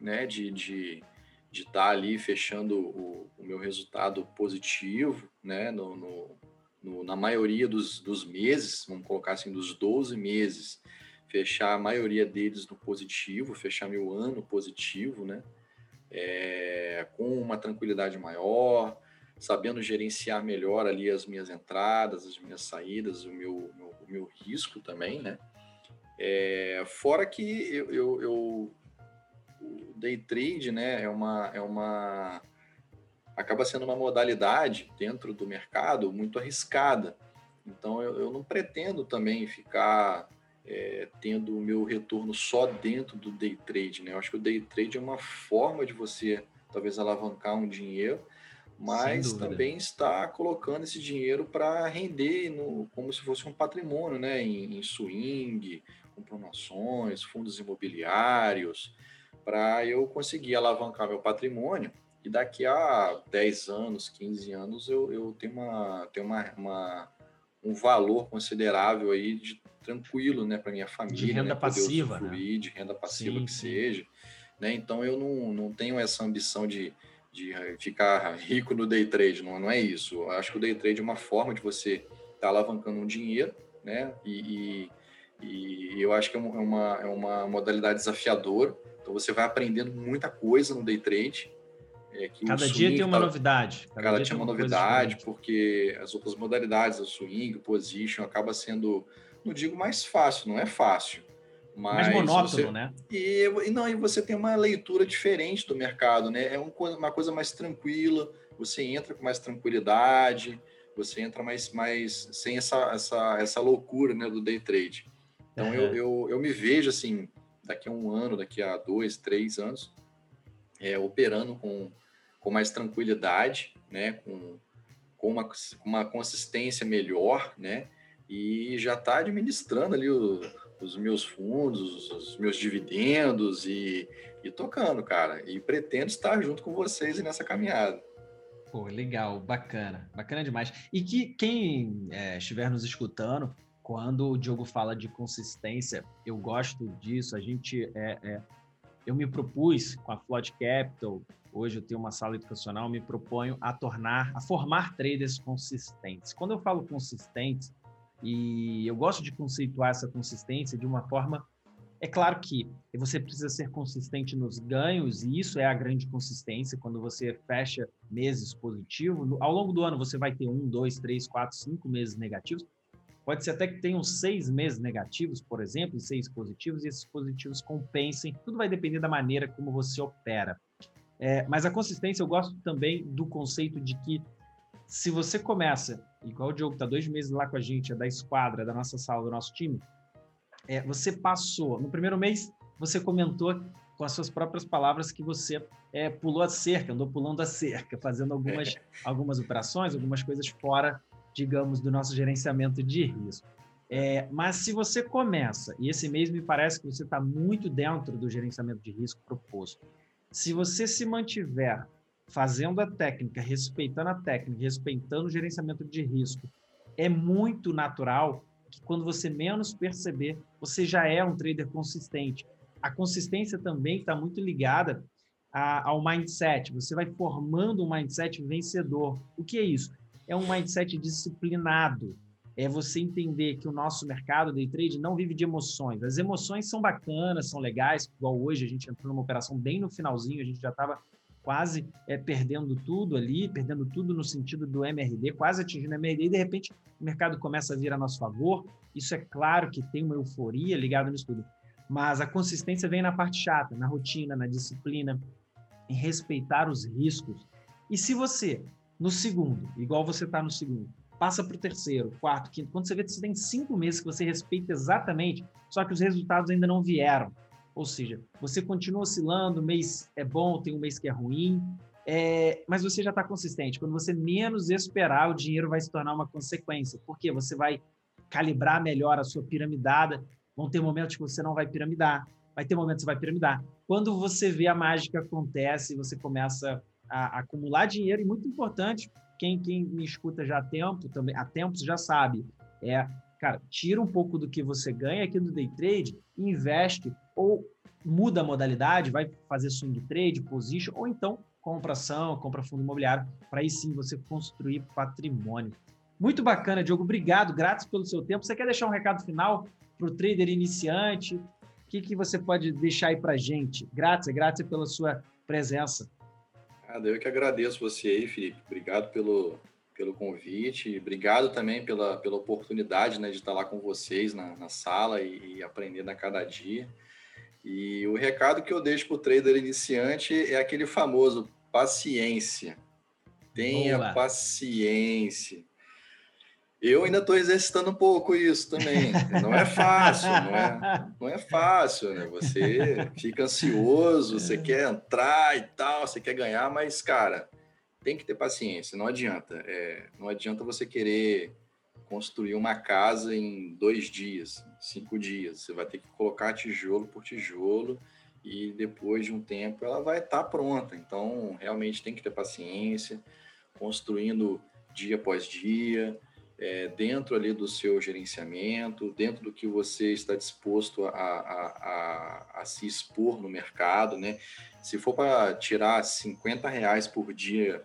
né, de, de de estar tá ali fechando o, o, meu resultado positivo, né, no, no, no, na maioria dos, dos meses, vamos colocar assim, dos 12 meses, fechar a maioria deles no positivo, fechar meu ano positivo, né, é, com uma tranquilidade maior, sabendo gerenciar melhor ali as minhas entradas, as minhas saídas, o meu, meu, o meu risco também, né, é, fora que eu, eu, eu o day trade, né, é uma, é uma acaba sendo uma modalidade dentro do mercado muito arriscada, Então eu, eu não pretendo também ficar é, tendo o meu retorno só dentro do day trade, né? Eu acho que o day trade é uma forma de você talvez alavancar um dinheiro, mas também está colocando esse dinheiro para render no, como se fosse um patrimônio, né? Em, em swing, com promoções, fundos imobiliários, para eu conseguir alavancar meu patrimônio e daqui a 10 anos, 15 anos, eu, eu tenho, uma, tenho uma, uma um valor considerável aí de tranquilo, né, para minha família, de renda né, passiva, né? de renda passiva sim, que sim. seja, né? Então eu não, não tenho essa ambição de, de ficar rico no day trade, não, não é isso. Eu acho que o day trade é uma forma de você estar tá alavancando um dinheiro, né? E, e, e eu acho que é uma, é uma é modalidade desafiadora. Então você vai aprendendo muita coisa no day trade, é, cada dia tem uma tá, novidade. Cada, cada dia tem uma, uma novidade, porque as outras modalidades, o swing, o position, acaba sendo, não digo mais fácil, não é fácil. Mas mais monótono, você, né? E, e, não, e você tem uma leitura diferente do mercado, né? É um, uma coisa mais tranquila, você entra com mais tranquilidade, você entra mais, mais sem essa, essa, essa loucura né, do day trade. Então uhum. eu, eu, eu me vejo assim, daqui a um ano, daqui a dois, três anos, é, operando com com mais tranquilidade, né, com, com uma, uma consistência melhor, né, e já está administrando ali o, os meus fundos, os meus dividendos e, e tocando, cara. E pretendo estar junto com vocês nessa caminhada. Pô, legal, bacana, bacana demais. E que quem é, estiver nos escutando, quando o Diogo fala de consistência, eu gosto disso. A gente é, é eu me propus com a Flood Capital hoje eu tenho uma sala educacional, me proponho a tornar, a formar traders consistentes. Quando eu falo consistentes, e eu gosto de conceituar essa consistência de uma forma, é claro que você precisa ser consistente nos ganhos, e isso é a grande consistência, quando você fecha meses positivos, ao longo do ano você vai ter um, dois, três, quatro, cinco meses negativos, Pode ser até que tenham seis meses negativos, por exemplo, e seis positivos, e esses positivos compensem. Tudo vai depender da maneira como você opera. É, mas a consistência, eu gosto também do conceito de que se você começa, igual o Diogo está dois meses lá com a gente, é da esquadra, da nossa sala, do nosso time, é, você passou, no primeiro mês, você comentou com as suas próprias palavras que você é, pulou a cerca, andou pulando a cerca, fazendo algumas, algumas operações, algumas coisas fora, digamos, do nosso gerenciamento de risco. É, mas se você começa, e esse mês me parece que você está muito dentro do gerenciamento de risco proposto, se você se mantiver fazendo a técnica, respeitando a técnica, respeitando o gerenciamento de risco, é muito natural que quando você menos perceber, você já é um trader consistente. A consistência também está muito ligada a, ao mindset. Você vai formando um mindset vencedor. O que é isso? É um mindset disciplinado é você entender que o nosso mercado day trade não vive de emoções. As emoções são bacanas, são legais, igual hoje a gente entrou numa operação bem no finalzinho, a gente já estava quase é, perdendo tudo ali, perdendo tudo no sentido do MRD, quase atingindo o MRD, e de repente o mercado começa a vir a nosso favor. Isso é claro que tem uma euforia ligada nisso tudo, mas a consistência vem na parte chata, na rotina, na disciplina, em respeitar os riscos. E se você, no segundo, igual você está no segundo, passa para o terceiro, quarto, quinto. Quando você vê que você tem cinco meses que você respeita exatamente, só que os resultados ainda não vieram. Ou seja, você continua oscilando, mês é bom, tem um mês que é ruim, é, mas você já está consistente. Quando você menos esperar, o dinheiro vai se tornar uma consequência, porque você vai calibrar melhor a sua piramidada. Vão ter momentos que você não vai piramidar, vai ter momentos que você vai piramidar. Quando você vê a mágica acontece, você começa a, a acumular dinheiro, e muito importante, quem, quem me escuta já há tempo, também, há tempos já sabe, é, cara, tira um pouco do que você ganha aqui no day trade, investe ou muda a modalidade, vai fazer swing trade, position, ou então compra ação, compra fundo imobiliário, para aí sim você construir patrimônio. Muito bacana, Diogo. Obrigado, gratos pelo seu tempo. Você quer deixar um recado final para o trader iniciante? O que, que você pode deixar aí para gente? Graças, graças pela sua presença. Nada, eu que agradeço você aí, Felipe. Obrigado pelo, pelo convite. Obrigado também pela, pela oportunidade né, de estar lá com vocês na, na sala e, e aprendendo a cada dia. E o recado que eu deixo para o trader iniciante é aquele famoso paciência. Tenha paciência. Eu ainda estou exercitando um pouco isso também. Não é fácil, não é, não é fácil, né? Você fica ansioso, você quer entrar e tal, você quer ganhar, mas, cara, tem que ter paciência, não adianta. É, não adianta você querer construir uma casa em dois dias, cinco dias. Você vai ter que colocar tijolo por tijolo e depois de um tempo ela vai estar tá pronta. Então, realmente tem que ter paciência, construindo dia após dia, é, dentro ali do seu gerenciamento, dentro do que você está disposto a, a, a, a se expor no mercado, né? Se for para tirar 50 reais por dia,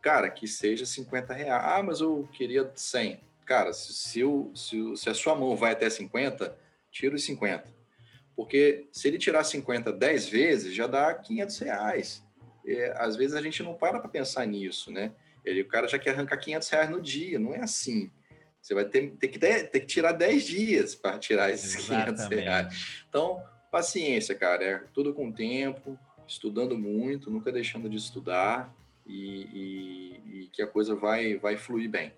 cara, que seja 50 reais. Ah, mas eu queria 100. Cara, se, se, se, se a sua mão vai até 50, tira os 50 porque se ele tirar 50 10 vezes, já dá 500 reais. É, às vezes a gente não para para pensar nisso, né? Ele, o cara já quer arrancar 500 reais no dia, não é assim. Você vai ter, ter, que, ter, ter que tirar 10 dias para tirar esses Exatamente. 500 reais. Então, paciência, cara. É tudo com tempo, estudando muito, nunca deixando de estudar e, e, e que a coisa vai, vai fluir bem.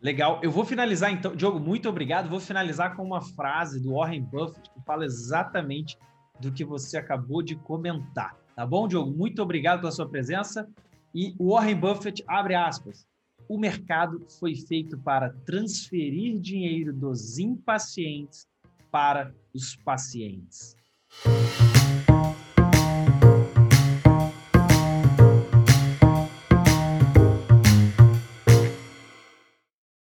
Legal. Eu vou finalizar então, Diogo, muito obrigado. Vou finalizar com uma frase do Warren Buffett que fala exatamente do que você acabou de comentar. Tá bom, Diogo? Muito obrigado pela sua presença. E Warren Buffett abre aspas. O mercado foi feito para transferir dinheiro dos impacientes para os pacientes.